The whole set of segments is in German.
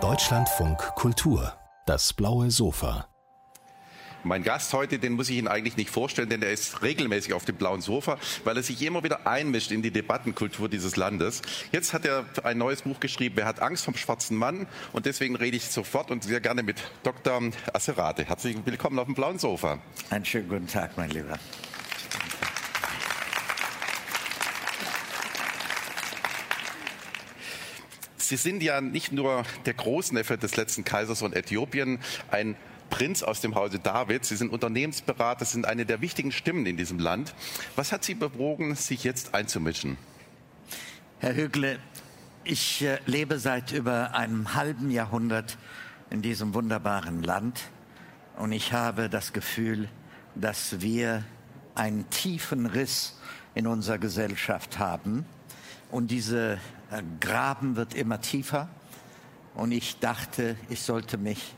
Deutschlandfunk Kultur, das blaue Sofa. Mein Gast heute, den muss ich Ihnen eigentlich nicht vorstellen, denn er ist regelmäßig auf dem blauen Sofa, weil er sich immer wieder einmischt in die Debattenkultur dieses Landes. Jetzt hat er ein neues Buch geschrieben, Wer hat Angst vom schwarzen Mann? Und deswegen rede ich sofort und sehr gerne mit Dr. Asserate. Herzlich willkommen auf dem blauen Sofa. Einen schönen guten Tag, mein Lieber. Sie sind ja nicht nur der Großneffe des letzten Kaisers von Äthiopien, ein Prinz aus dem Hause David. Sie sind Unternehmensberater, sind eine der wichtigen Stimmen in diesem Land. Was hat Sie bewogen, sich jetzt einzumischen? Herr Hügle, ich äh, lebe seit über einem halben Jahrhundert in diesem wunderbaren Land und ich habe das Gefühl, dass wir einen tiefen Riss in unserer Gesellschaft haben und diese Graben wird immer tiefer. Und ich dachte, ich sollte mich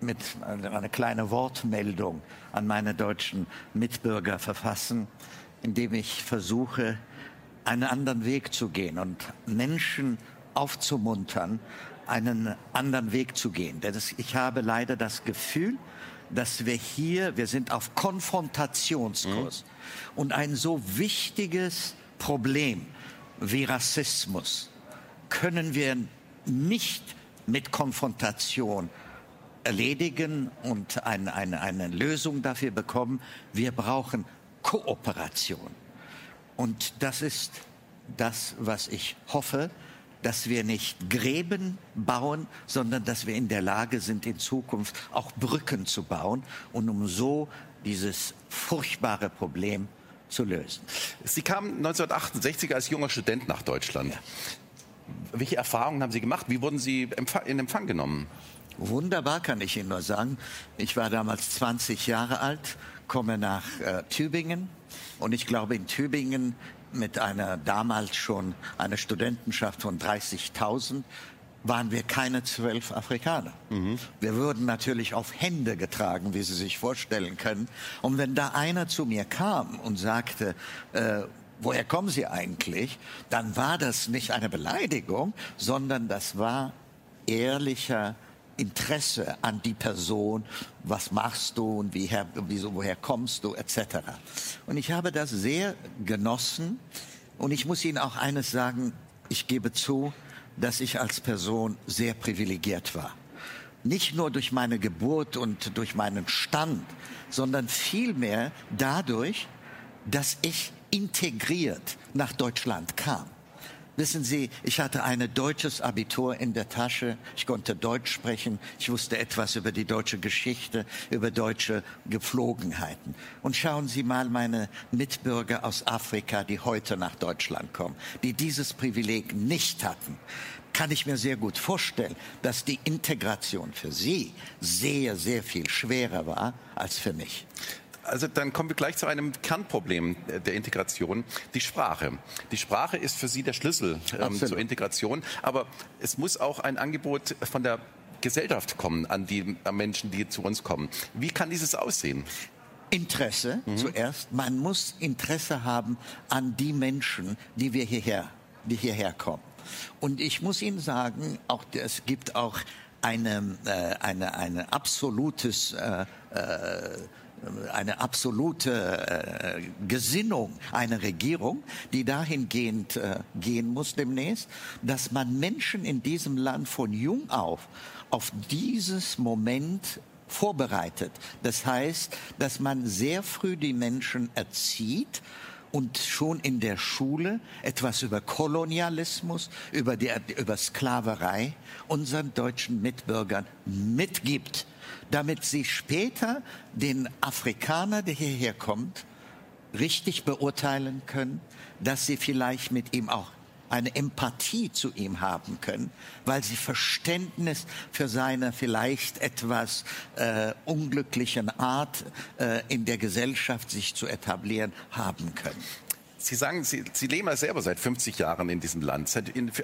mit einer kleinen Wortmeldung an meine deutschen Mitbürger verfassen, indem ich versuche, einen anderen Weg zu gehen und Menschen aufzumuntern, einen anderen Weg zu gehen. Denn ich habe leider das Gefühl, dass wir hier, wir sind auf Konfrontationskurs. Mhm. Und ein so wichtiges Problem wie Rassismus können wir nicht mit Konfrontation erledigen und eine, eine, eine Lösung dafür bekommen. Wir brauchen Kooperation. Und das ist das, was ich hoffe, dass wir nicht Gräben bauen, sondern dass wir in der Lage sind, in Zukunft auch Brücken zu bauen und um so dieses furchtbare Problem zu lösen. Sie kamen 1968 als junger Student nach Deutschland. Ja. Welche Erfahrungen haben Sie gemacht? Wie wurden Sie in Empfang genommen? Wunderbar, kann ich Ihnen nur sagen. Ich war damals 20 Jahre alt, komme nach äh, Tübingen und ich glaube in Tübingen mit einer damals schon einer Studentenschaft von 30.000 waren wir keine zwölf Afrikaner. Mhm. Wir wurden natürlich auf Hände getragen, wie Sie sich vorstellen können. Und wenn da einer zu mir kam und sagte, äh, woher kommen Sie eigentlich, dann war das nicht eine Beleidigung, sondern das war ehrlicher Interesse an die Person, was machst du und wie her, wieso, woher kommst du, etc. Und ich habe das sehr genossen und ich muss Ihnen auch eines sagen, ich gebe zu, dass ich als Person sehr privilegiert war. Nicht nur durch meine Geburt und durch meinen Stand, sondern vielmehr dadurch, dass ich integriert nach Deutschland kam. Wissen Sie, ich hatte ein deutsches Abitur in der Tasche. Ich konnte Deutsch sprechen. Ich wusste etwas über die deutsche Geschichte, über deutsche Gepflogenheiten. Und schauen Sie mal meine Mitbürger aus Afrika, die heute nach Deutschland kommen, die dieses Privileg nicht hatten kann ich mir sehr gut vorstellen, dass die Integration für sie sehr, sehr viel schwerer war als für mich. Also dann kommen wir gleich zu einem Kernproblem der Integration, die Sprache. Die Sprache ist für Sie der Schlüssel ähm, zur Integration, aber es muss auch ein Angebot von der Gesellschaft kommen an die an Menschen, die zu uns kommen. Wie kann dieses aussehen? Interesse mhm. zuerst. Man muss Interesse haben an die Menschen, die wir hierher, die hierher kommen. Und ich muss Ihnen sagen, auch es gibt auch eine, äh, eine, eine absolutes äh, äh, eine absolute äh, Gesinnung einer Regierung, die dahingehend äh, gehen muss demnächst, dass man Menschen in diesem Land von jung auf auf dieses Moment vorbereitet. Das heißt, dass man sehr früh die Menschen erzieht, und schon in der Schule etwas über Kolonialismus, über, die, über Sklaverei unseren deutschen Mitbürgern mitgibt damit sie später den Afrikaner, der hierher kommt, richtig beurteilen können, dass sie vielleicht mit ihm auch eine Empathie zu ihm haben können, weil sie Verständnis für seine vielleicht etwas äh, unglücklichen Art äh, in der Gesellschaft sich zu etablieren haben können. Sie sagen, Sie, Sie leben ja selber seit 50 Jahren in diesem Land.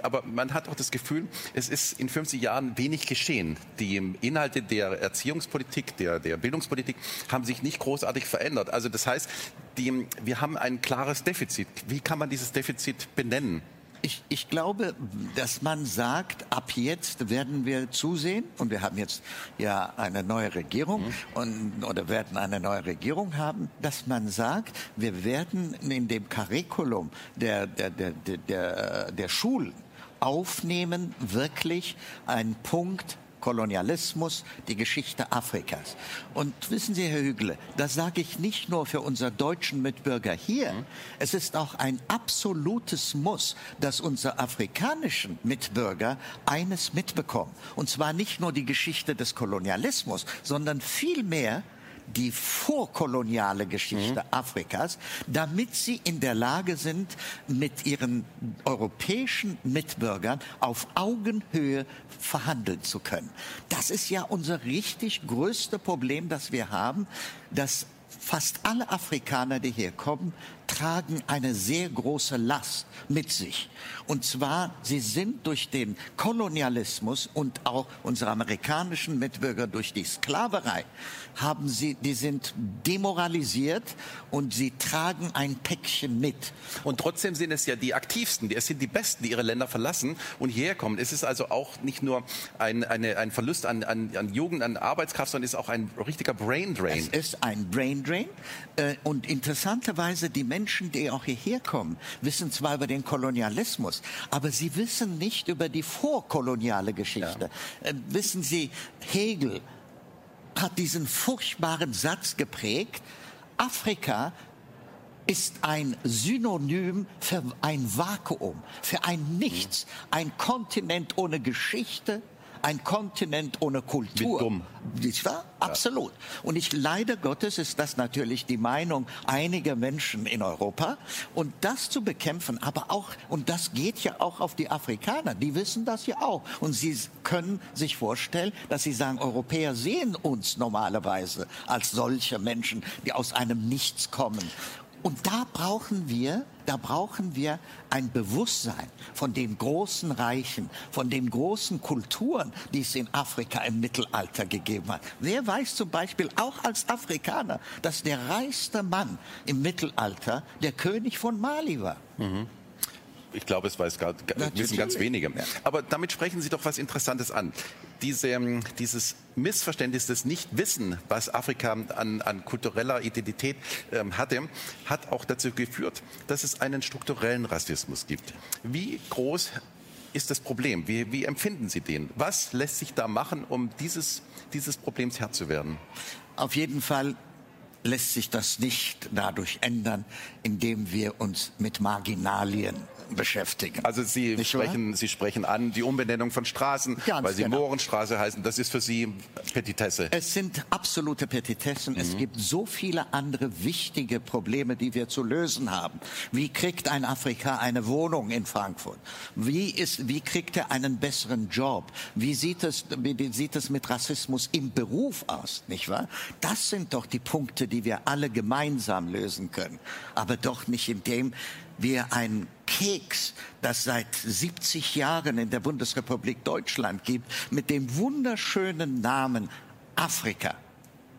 Aber man hat auch das Gefühl, es ist in 50 Jahren wenig geschehen. Die Inhalte der Erziehungspolitik, der, der Bildungspolitik haben sich nicht großartig verändert. Also das heißt, die, wir haben ein klares Defizit. Wie kann man dieses Defizit benennen? Ich, ich glaube, dass man sagt, ab jetzt werden wir zusehen, und wir haben jetzt ja eine neue Regierung mhm. und, oder werden eine neue Regierung haben, dass man sagt, wir werden in dem Curriculum der, der, der, der, der Schulen aufnehmen, wirklich einen Punkt Kolonialismus, die Geschichte Afrikas. Und wissen Sie, Herr Hügle, das sage ich nicht nur für unsere deutschen Mitbürger hier. Mhm. Es ist auch ein absolutes Muss, dass unsere afrikanischen Mitbürger eines mitbekommen. Und zwar nicht nur die Geschichte des Kolonialismus, sondern vielmehr die vorkoloniale Geschichte mhm. Afrikas, damit sie in der Lage sind, mit ihren europäischen Mitbürgern auf Augenhöhe verhandeln zu können. Das ist ja unser richtig größte Problem, das wir haben, dass fast alle Afrikaner, die hier kommen, tragen eine sehr große Last mit sich. Und zwar, sie sind durch den Kolonialismus und auch unsere amerikanischen Mitbürger durch die Sklaverei, haben sie, die sind demoralisiert und sie tragen ein Päckchen mit. Und trotzdem sind es ja die Aktivsten, es sind die Besten, die ihre Länder verlassen und hierher kommen. Es ist also auch nicht nur ein, eine, ein Verlust an, an, an Jugend, an Arbeitskraft, sondern es ist auch ein richtiger Brain Drain. Es ist ein Brain Drain äh, und interessanterweise die Menschen, die auch hierher kommen, wissen zwar über den Kolonialismus, aber sie wissen nicht über die vorkoloniale Geschichte. Ja. Äh, wissen Sie, Hegel hat diesen furchtbaren Satz geprägt, Afrika ist ein Synonym für ein Vakuum, für ein Nichts, ein Kontinent ohne Geschichte, ein Kontinent ohne Kultur. Wie dumm. Nicht wahr? Absolut. Und ich leider Gottes ist das natürlich die Meinung einiger Menschen in Europa. Und das zu bekämpfen, aber auch, und das geht ja auch auf die Afrikaner, die wissen das ja auch. Und sie können sich vorstellen, dass sie sagen, Europäer sehen uns normalerweise als solche Menschen, die aus einem Nichts kommen. Und da brauchen wir, da brauchen wir ein Bewusstsein von den großen Reichen, von den großen Kulturen, die es in Afrika im Mittelalter gegeben hat. Wer weiß zum Beispiel auch als Afrikaner, dass der reichste Mann im Mittelalter der König von Mali war? Mhm ich glaube, es weiß gar, wissen ganz wenige. Aber damit sprechen Sie doch was Interessantes an. Diese, ähm, dieses Missverständnis des Nichtwissen, was Afrika an, an kultureller Identität ähm, hatte, hat auch dazu geführt, dass es einen strukturellen Rassismus gibt. Wie groß ist das Problem? Wie, wie empfinden Sie den? Was lässt sich da machen, um dieses, dieses Problems Herr zu werden? Auf jeden Fall lässt sich das nicht dadurch ändern, indem wir uns mit Marginalien beschäftigen. Also Sie sprechen, Sie sprechen an die Umbenennung von Straßen, Ganz weil sie genau. Mohrenstraße heißen. Das ist für Sie Petitesse. Es sind absolute Petitessen. Mhm. Es gibt so viele andere wichtige Probleme, die wir zu lösen haben. Wie kriegt ein Afrikaner eine Wohnung in Frankfurt? Wie ist, wie kriegt er einen besseren Job? Wie sieht es, wie sieht es mit Rassismus im Beruf aus? Nicht wahr? Das sind doch die Punkte, die wir alle gemeinsam lösen können. Aber doch nicht indem wir einen Keks, das seit 70 Jahren in der Bundesrepublik Deutschland gibt, mit dem wunderschönen Namen Afrika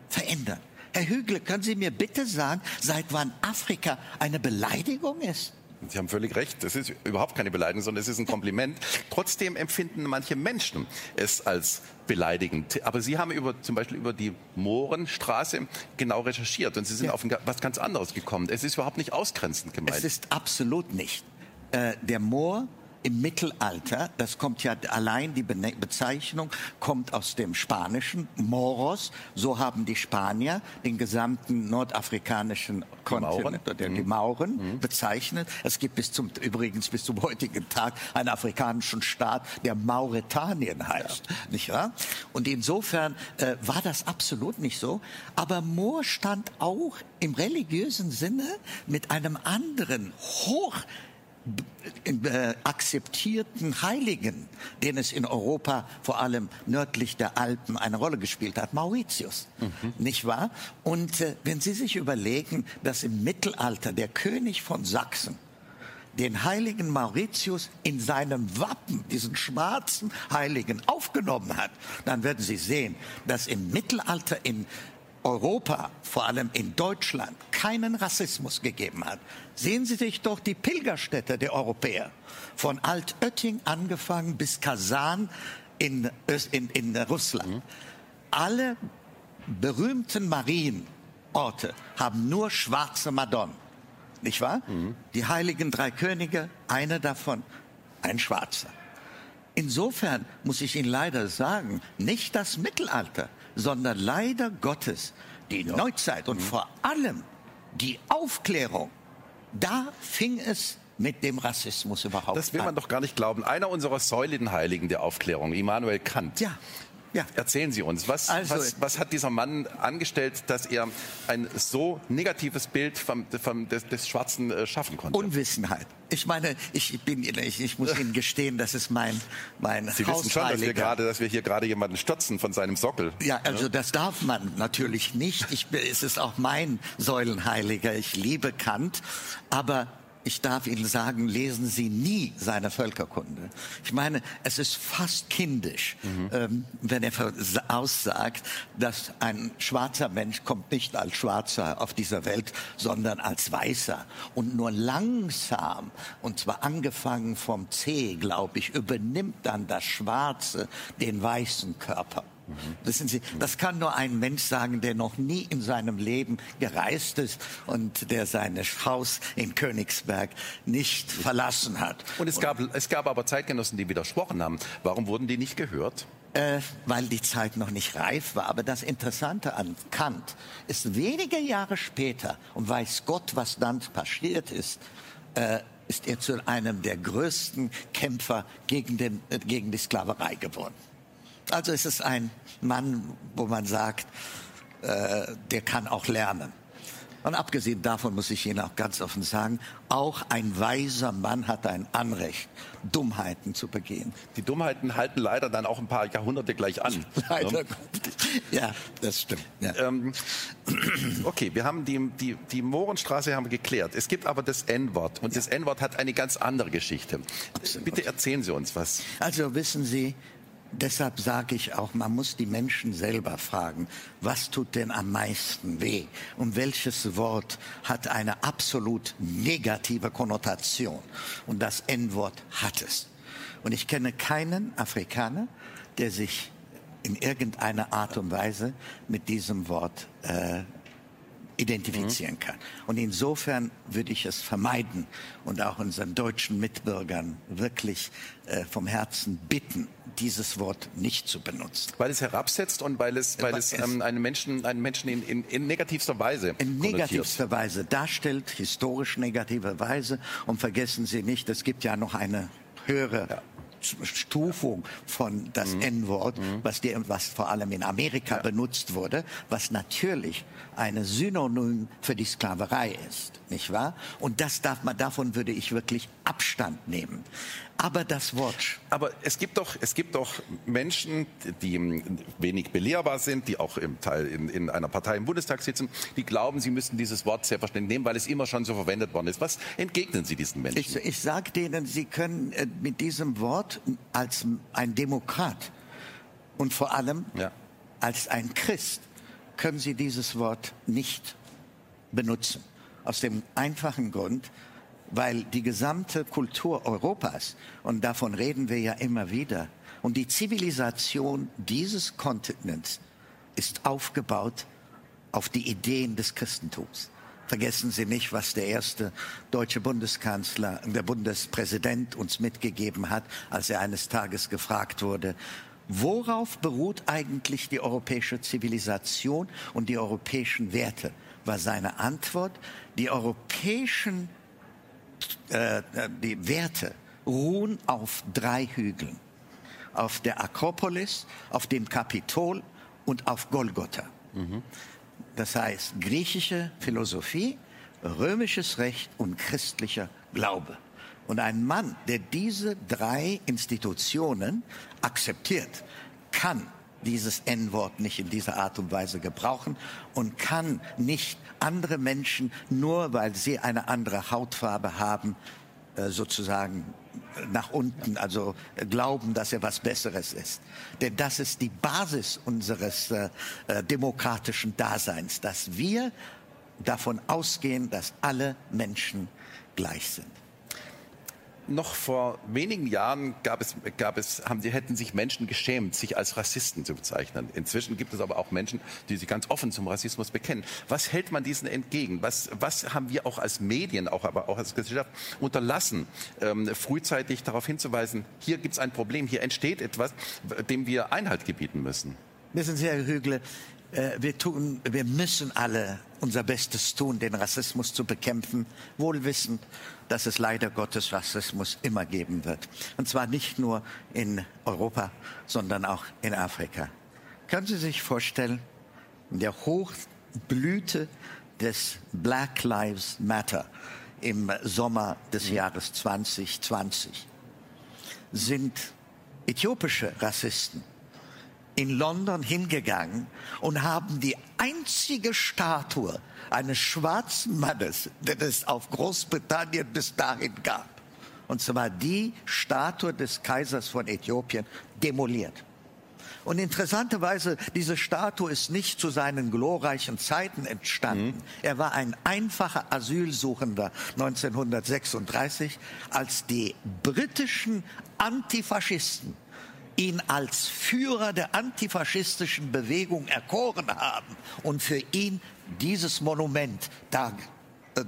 verändern. Herr Hügel, können Sie mir bitte sagen, seit wann Afrika eine Beleidigung ist? Sie haben völlig recht. Das ist überhaupt keine Beleidigung, sondern es ist ein Kompliment. Trotzdem empfinden manche Menschen es als beleidigend. Aber Sie haben über, zum Beispiel über die Mohrenstraße genau recherchiert und Sie sind ja. auf was ganz anderes gekommen. Es ist überhaupt nicht ausgrenzend gemeint. Es ist absolut nicht. Äh, der Moor im Mittelalter, das kommt ja allein, die Bezeichnung kommt aus dem Spanischen, Moros, so haben die Spanier den gesamten nordafrikanischen Kontinent, oder die Mauren mhm. bezeichnet. Es gibt bis zum, übrigens bis zum heutigen Tag einen afrikanischen Staat, der Mauretanien heißt, ja. nicht wahr? Und insofern äh, war das absolut nicht so. Aber Moor stand auch im religiösen Sinne mit einem anderen, hoch äh, akzeptierten Heiligen, den es in Europa vor allem nördlich der Alpen eine Rolle gespielt hat, Mauritius, mhm. nicht wahr? Und äh, wenn Sie sich überlegen, dass im Mittelalter der König von Sachsen den heiligen Mauritius in seinem Wappen, diesen schwarzen Heiligen, aufgenommen hat, dann werden Sie sehen, dass im Mittelalter in Europa, vor allem in Deutschland, keinen Rassismus gegeben hat. Sehen Sie sich doch die Pilgerstätte der Europäer. Von Altötting angefangen bis Kasan in, in, in Russland. Mhm. Alle berühmten Marienorte haben nur schwarze Madonnen. Nicht wahr? Mhm. Die heiligen drei Könige, einer davon ein Schwarzer. Insofern muss ich Ihnen leider sagen, nicht das Mittelalter, sondern leider Gottes, die ja. Neuzeit und mhm. vor allem die Aufklärung, da fing es mit dem Rassismus überhaupt an. Das will man an. doch gar nicht glauben. Einer unserer Säulenheiligen der Aufklärung, Immanuel Kant, ja. Ja. Erzählen Sie uns, was, also, was, was, hat dieser Mann angestellt, dass er ein so negatives Bild vom, vom, des, des, Schwarzen äh, schaffen konnte? Unwissenheit. Ich meine, ich, bin, ich, ich muss Ihnen gestehen, das ist mein, mein Sie wissen schon, dass wir, gerade, dass wir hier gerade jemanden stürzen von seinem Sockel. Ja, also das darf man natürlich nicht. Ich, es ist auch mein Säulenheiliger. Ich liebe Kant. Aber ich darf Ihnen sagen, lesen Sie nie seine Völkerkunde. Ich meine, es ist fast kindisch, mhm. ähm, wenn er aussagt, dass ein schwarzer Mensch kommt nicht als Schwarzer auf dieser Welt, sondern als Weißer. Und nur langsam, und zwar angefangen vom C, glaube ich, übernimmt dann das Schwarze den weißen Körper. Mhm. Wissen Sie, das kann nur ein Mensch sagen, der noch nie in seinem Leben gereist ist und der sein Haus in Königsberg nicht verlassen hat. Und es gab, es gab aber Zeitgenossen, die widersprochen haben. Warum wurden die nicht gehört? Äh, weil die Zeit noch nicht reif war. Aber das Interessante an Kant ist wenige Jahre später, und weiß Gott, was dann passiert ist, äh, ist er zu einem der größten Kämpfer gegen, den, äh, gegen die Sklaverei geworden. Also es ist ein Mann, wo man sagt, äh, der kann auch lernen. Und abgesehen davon muss ich Ihnen auch ganz offen sagen, auch ein weiser Mann hat ein Anrecht, Dummheiten zu begehen. Die Dummheiten halten leider dann auch ein paar Jahrhunderte gleich an. leider. Ne? Ja, das stimmt. Ja. Ähm, okay, wir haben die, die, die Mohrenstraße haben wir geklärt. Es gibt aber das N-Wort und ja. das N-Wort hat eine ganz andere Geschichte. Absolut. Bitte erzählen Sie uns was. Also wissen Sie, Deshalb sage ich auch, man muss die Menschen selber fragen, was tut denn am meisten weh? Und welches Wort hat eine absolut negative Konnotation? Und das N-Wort hat es. Und ich kenne keinen Afrikaner, der sich in irgendeiner Art und Weise mit diesem Wort äh, identifizieren mhm. kann. Und insofern würde ich es vermeiden und auch unseren deutschen Mitbürgern wirklich äh, vom Herzen bitten, dieses Wort nicht zu benutzen. Weil es herabsetzt und weil es, weil es, ähm, einen Menschen, einen Menschen in, in, in negativster Weise In negativster Weise darstellt, historisch negative Weise. Und vergessen Sie nicht, es gibt ja noch eine höhere ja. Stufung von das mhm. N-Wort, mhm. was, was vor allem in Amerika ja. benutzt wurde, was natürlich eine Synonym für die Sklaverei ist, nicht wahr? Und das darf man, davon würde ich wirklich Abstand nehmen. Aber das Wort. Aber es gibt doch, es gibt doch Menschen, die wenig belehrbar sind, die auch im Teil in, in einer Partei im Bundestag sitzen, die glauben, sie müssten dieses Wort selbstverständlich nehmen, weil es immer schon so verwendet worden ist. Was entgegnen Sie diesen Menschen? Ich, ich sage denen, sie können äh, mit diesem Wort als ein Demokrat und vor allem ja. als ein Christ können Sie dieses Wort nicht benutzen. Aus dem einfachen Grund, weil die gesamte Kultur Europas, und davon reden wir ja immer wieder, und die Zivilisation dieses Kontinents ist aufgebaut auf die Ideen des Christentums. Vergessen Sie nicht, was der erste deutsche Bundeskanzler, der Bundespräsident uns mitgegeben hat, als er eines Tages gefragt wurde, worauf beruht eigentlich die europäische Zivilisation und die europäischen Werte? War seine Antwort, die europäischen äh, die Werte ruhen auf drei Hügeln. Auf der Akropolis, auf dem Kapitol und auf Golgotha. Mhm. Das heißt griechische Philosophie, römisches Recht und christlicher Glaube. Und ein Mann, der diese drei Institutionen akzeptiert, kann dieses N-Wort nicht in dieser Art und Weise gebrauchen und kann nicht andere Menschen, nur weil sie eine andere Hautfarbe haben, äh, sozusagen nach unten, also glauben, dass er was Besseres ist. Denn das ist die Basis unseres äh, äh, demokratischen Daseins, dass wir davon ausgehen, dass alle Menschen gleich sind noch vor wenigen Jahren gab es, gab es, haben die, hätten sich Menschen geschämt, sich als Rassisten zu bezeichnen. Inzwischen gibt es aber auch Menschen, die sich ganz offen zum Rassismus bekennen. Was hält man diesen entgegen? Was, was haben wir auch als Medien, auch, aber auch als Gesellschaft unterlassen, ähm, frühzeitig darauf hinzuweisen, hier gibt es ein Problem, hier entsteht etwas, dem wir Einhalt gebieten müssen? Wissen Sie, Herr Hügle, wir, tun, wir müssen alle unser Bestes tun, den Rassismus zu bekämpfen, wohl wissend, dass es leider Gottes Rassismus immer geben wird. Und zwar nicht nur in Europa, sondern auch in Afrika. Können Sie sich vorstellen, in der Hochblüte des Black Lives Matter im Sommer des Jahres 2020 sind äthiopische Rassisten in London hingegangen und haben die einzige Statue eines schwarzen Mannes, den es auf Großbritannien bis dahin gab, und zwar die Statue des Kaisers von Äthiopien, demoliert. Und interessanterweise, diese Statue ist nicht zu seinen glorreichen Zeiten entstanden. Mhm. Er war ein einfacher Asylsuchender 1936, als die britischen Antifaschisten ihn als Führer der antifaschistischen Bewegung erkoren haben und für ihn dieses Monument da äh,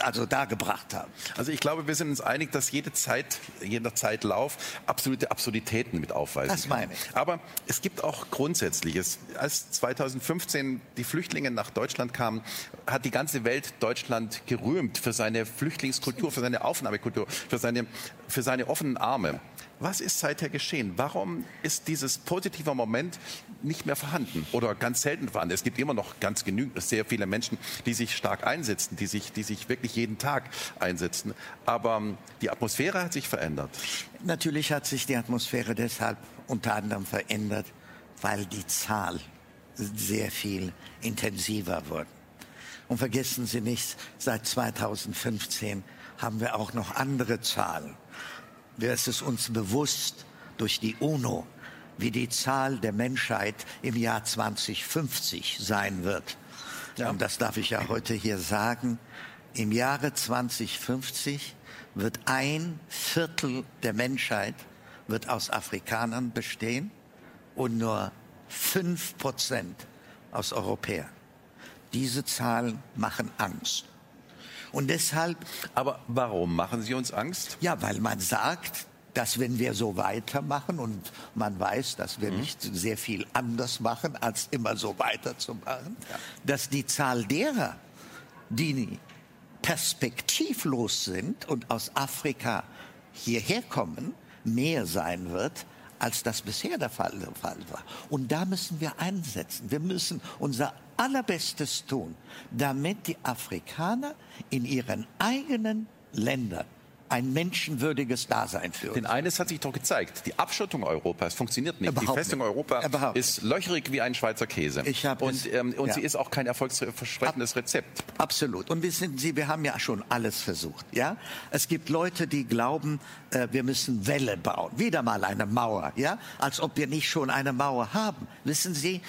also dargebracht haben. Also ich glaube, wir sind uns einig, dass jede Zeit, jeder Zeitlauf absolute Absurditäten mit aufweisen Das meine ich. Aber es gibt auch Grundsätzliches. Als 2015 die Flüchtlinge nach Deutschland kamen, hat die ganze Welt Deutschland gerühmt für seine Flüchtlingskultur, für seine Aufnahmekultur, für seine, für seine offenen Arme. Was ist seither geschehen? Warum ist dieses positive Moment nicht mehr vorhanden oder ganz selten vorhanden? Es gibt immer noch ganz genügend, sehr viele Menschen, die sich stark einsetzen, die sich, die sich wirklich jeden Tag einsetzen. Aber ähm, die Atmosphäre hat sich verändert. Natürlich hat sich die Atmosphäre deshalb unter anderem verändert, weil die Zahl sehr viel intensiver wurde. Und vergessen Sie nicht, seit 2015 haben wir auch noch andere Zahlen es ist uns bewusst durch die UNO, wie die Zahl der Menschheit im Jahr 2050 sein wird. Ja. Und das darf ich ja heute hier sagen. Im Jahre 2050 wird ein Viertel der Menschheit wird aus Afrikanern bestehen und nur fünf Prozent aus Europäern. Diese Zahlen machen Angst. Und deshalb. Aber warum machen Sie uns Angst? Ja, weil man sagt, dass wenn wir so weitermachen und man weiß, dass wir mhm. nicht sehr viel anders machen, als immer so weiterzumachen, ja. dass die Zahl derer, die perspektivlos sind und aus Afrika hierher kommen, mehr sein wird, als das bisher der Fall, der Fall war. Und da müssen wir einsetzen. Wir müssen unser Allerbestes tun, damit die Afrikaner in ihren eigenen Ländern ein menschenwürdiges Dasein führen. Denn eines hat sich doch gezeigt. Die Abschottung Europas funktioniert nicht. Überhaupt die Festung nicht. Europa Überhaupt. ist löcherig wie ein Schweizer Käse. Ich und ähm, und ja. sie ist auch kein erfolgsversprechendes Rezept. Absolut. Und wissen Sie, wir haben ja schon alles versucht. Ja? Es gibt Leute, die glauben, äh, wir müssen Wälle bauen. Wieder mal eine Mauer. Ja? Als ob wir nicht schon eine Mauer haben. Wissen Sie,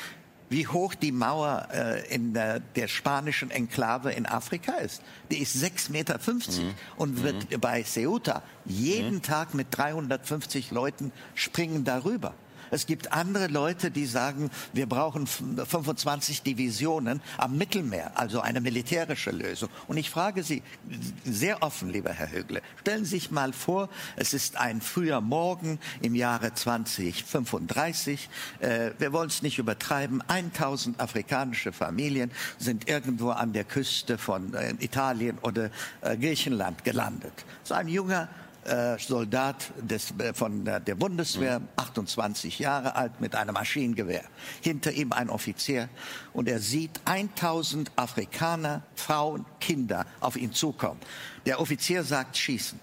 wie hoch die Mauer äh, in der, der, spanischen Enklave in Afrika ist. Die ist 6,50 Meter mhm. und wird mhm. bei Ceuta jeden mhm. Tag mit 350 Leuten springen darüber. Es gibt andere Leute, die sagen, wir brauchen 25 Divisionen am Mittelmeer, also eine militärische Lösung. Und ich frage Sie sehr offen, lieber Herr Högle, stellen Sie sich mal vor, es ist ein früher Morgen im Jahre 2035. Äh, wir wollen es nicht übertreiben. 1000 afrikanische Familien sind irgendwo an der Küste von äh, Italien oder äh, Griechenland gelandet. So ein junger äh, Soldat des, äh, von der, Bundeswehr, 28 mhm. Jahre alt, mit einem Maschinengewehr. Hinter ihm ein Offizier und er sieht 1000 Afrikaner, Frauen, Kinder auf ihn zukommen. Der Offizier sagt schießen.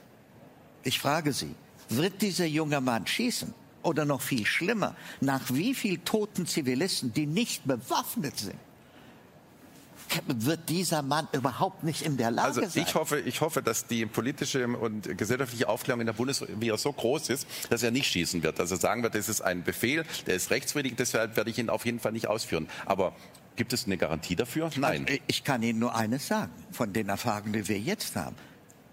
Ich frage Sie, wird dieser junge Mann schießen? Oder noch viel schlimmer, nach wie viel toten Zivilisten, die nicht bewaffnet sind, wird dieser Mann überhaupt nicht in der Lage also sein. Ich hoffe, ich hoffe, dass die politische und gesellschaftliche Aufklärung in der Bundeswehr so groß ist, dass er nicht schießen wird. Dass er sagen wird, das ist ein Befehl, der ist rechtswidrig, deshalb werde ich ihn auf jeden Fall nicht ausführen. Aber Gibt es eine Garantie dafür? Nein. Also, ich kann Ihnen nur eines sagen, von den Erfahrungen, die wir jetzt haben.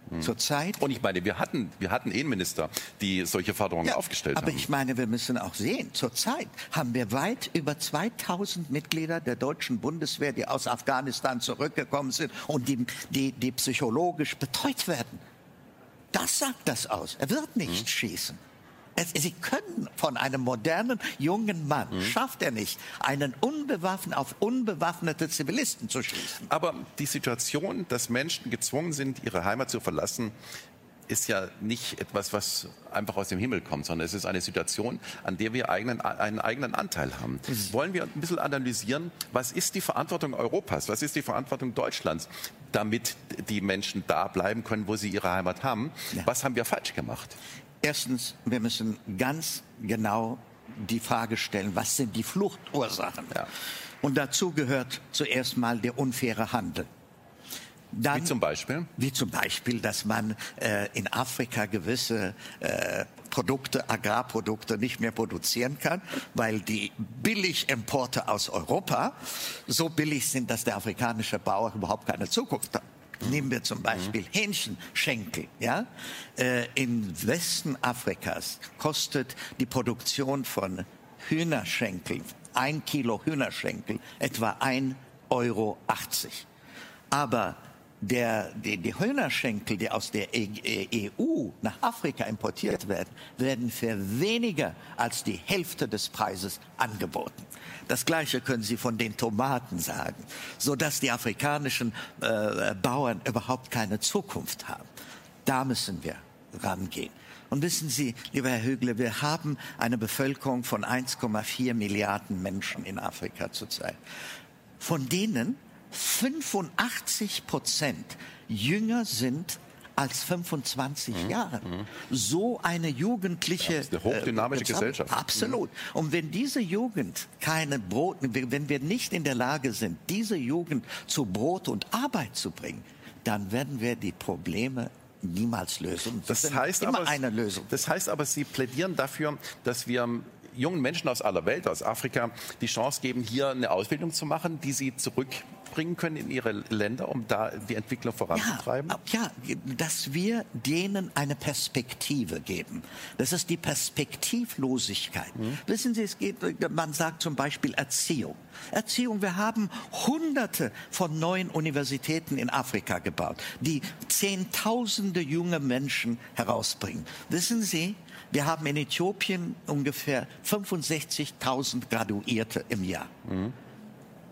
Hm. Zurzeit. Und ich meine, wir hatten, wir hatten Innenminister, die solche Forderungen ja, aufgestellt aber haben. Aber ich meine, wir müssen auch sehen, zurzeit haben wir weit über 2000 Mitglieder der deutschen Bundeswehr, die aus Afghanistan zurückgekommen sind und die, die, die psychologisch betreut werden. Das sagt das aus. Er wird nicht hm. schießen. Sie können von einem modernen jungen Mann, mhm. schafft er nicht, einen unbewaffen auf unbewaffnete Zivilisten zu schießen. Aber die Situation, dass Menschen gezwungen sind, ihre Heimat zu verlassen, ist ja nicht etwas, was einfach aus dem Himmel kommt, sondern es ist eine Situation, an der wir eigenen, einen eigenen Anteil haben. Mhm. Wollen wir ein bisschen analysieren, was ist die Verantwortung Europas, was ist die Verantwortung Deutschlands, damit die Menschen da bleiben können, wo sie ihre Heimat haben? Ja. Was haben wir falsch gemacht? Erstens, wir müssen ganz genau die Frage stellen, was sind die Fluchtursachen? Ja. Und dazu gehört zuerst mal der unfaire Handel. Dann, wie zum Beispiel? Wie zum Beispiel, dass man äh, in Afrika gewisse äh, Produkte, Agrarprodukte nicht mehr produzieren kann, weil die Billigimporte aus Europa so billig sind, dass der afrikanische Bauer überhaupt keine Zukunft hat. Nehmen wir zum Beispiel mhm. Hähnchenschenkel. Ja? Äh, Im Westen Afrikas kostet die Produktion von Hühnerschenkel, ein Kilo Hühnerschenkel, etwa 1,80 Euro. Aber der, die, die Hühnerschenkel, die aus der EU e nach Afrika importiert werden, werden für weniger als die Hälfte des Preises angeboten. Das Gleiche können Sie von den Tomaten sagen, so dass die afrikanischen äh, Bauern überhaupt keine Zukunft haben. Da müssen wir rangehen. Und wissen Sie, lieber Herr Högle, wir haben eine Bevölkerung von 1,4 Milliarden Menschen in Afrika zurzeit. Von denen 85 Prozent jünger sind als 25 mhm. Jahre. Mhm. So eine jugendliche das ist eine hochdynamische äh, Gesellschaft. Absolut. Mhm. Und wenn diese Jugend keine Brot, wenn wir nicht in der Lage sind, diese Jugend zu Brot und Arbeit zu bringen, dann werden wir die Probleme niemals lösen. Das, das heißt aber, eine Lösung. Das heißt aber, Sie plädieren dafür, dass wir jungen Menschen aus aller Welt, aus Afrika, die Chance geben, hier eine Ausbildung zu machen, die sie zurückbringen können in ihre Länder, um da die Entwicklung voranzutreiben? Ja, ja, dass wir denen eine Perspektive geben. Das ist die Perspektivlosigkeit. Mhm. Wissen Sie, es geht, man sagt zum Beispiel Erziehung. Erziehung, wir haben hunderte von neuen Universitäten in Afrika gebaut, die Zehntausende junge Menschen herausbringen. Wissen Sie, wir haben in Äthiopien ungefähr 65.000 Graduierte im Jahr. Mhm.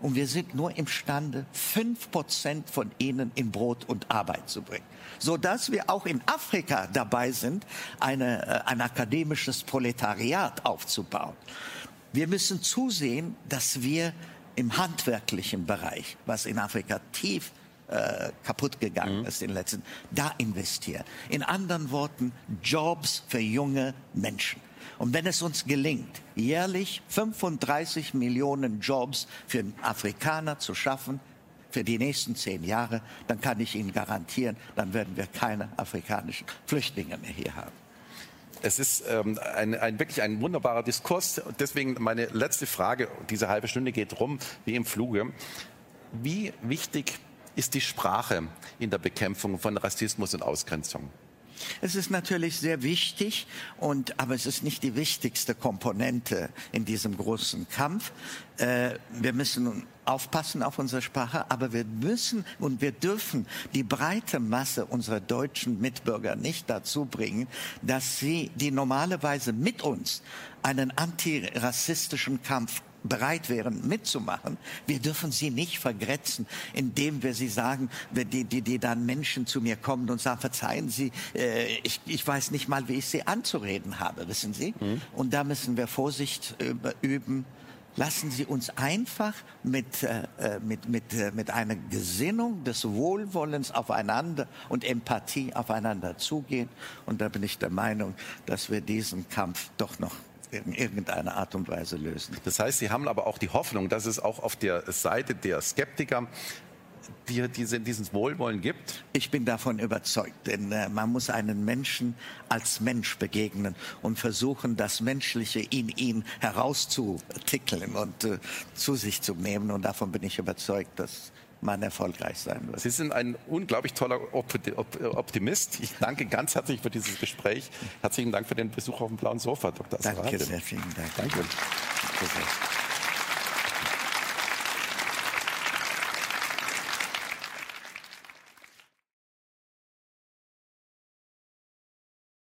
Und wir sind nur imstande, fünf Prozent von ihnen in Brot und Arbeit zu bringen. Sodass wir auch in Afrika dabei sind, eine, äh, ein akademisches Proletariat aufzubauen. Wir müssen zusehen, dass wir im handwerklichen Bereich, was in Afrika tief äh, kaputt gegangen mhm. ist in den letzten, da investieren. In anderen Worten, Jobs für junge Menschen. Und wenn es uns gelingt, jährlich 35 Millionen Jobs für Afrikaner zu schaffen, für die nächsten zehn Jahre, dann kann ich Ihnen garantieren, dann werden wir keine afrikanischen Flüchtlinge mehr hier haben. Es ist ähm, ein, ein, wirklich ein wunderbarer Diskurs. Deswegen meine letzte Frage, diese halbe Stunde geht rum wie im Fluge. Wie wichtig ist die Sprache in der Bekämpfung von Rassismus und Ausgrenzung? Es ist natürlich sehr wichtig, und, aber es ist nicht die wichtigste Komponente in diesem großen Kampf. Äh, wir müssen aufpassen auf unsere Sprache, aber wir müssen und wir dürfen die breite Masse unserer deutschen Mitbürger nicht dazu bringen, dass sie, die normalerweise mit uns einen antirassistischen Kampf bereit wären, mitzumachen. Wir dürfen sie nicht vergrätzen, indem wir sie sagen, die, die, die dann Menschen zu mir kommen und sagen, verzeihen Sie, äh, ich, ich weiß nicht mal, wie ich Sie anzureden habe, wissen Sie? Mhm. Und da müssen wir Vorsicht üben. Lassen Sie uns einfach mit, äh, äh, mit, mit, äh, mit einer Gesinnung des Wohlwollens aufeinander und Empathie aufeinander zugehen. Und da bin ich der Meinung, dass wir diesen Kampf doch noch in irgendeiner Art und Weise lösen. Das heißt, Sie haben aber auch die Hoffnung, dass es auch auf der Seite der Skeptiker dir diese, dieses Wohlwollen gibt? Ich bin davon überzeugt, denn äh, man muss einen Menschen als Mensch begegnen und versuchen, das Menschliche in ihm herauszutickeln und äh, zu sich zu nehmen. Und davon bin ich überzeugt, dass man erfolgreich sein wird. Sie sind ein unglaublich toller Optimist. Ich danke ganz herzlich für dieses Gespräch. Herzlichen Dank für den Besuch auf dem blauen Sofa, Dr. Danke, sehr vielen Dank. Danke.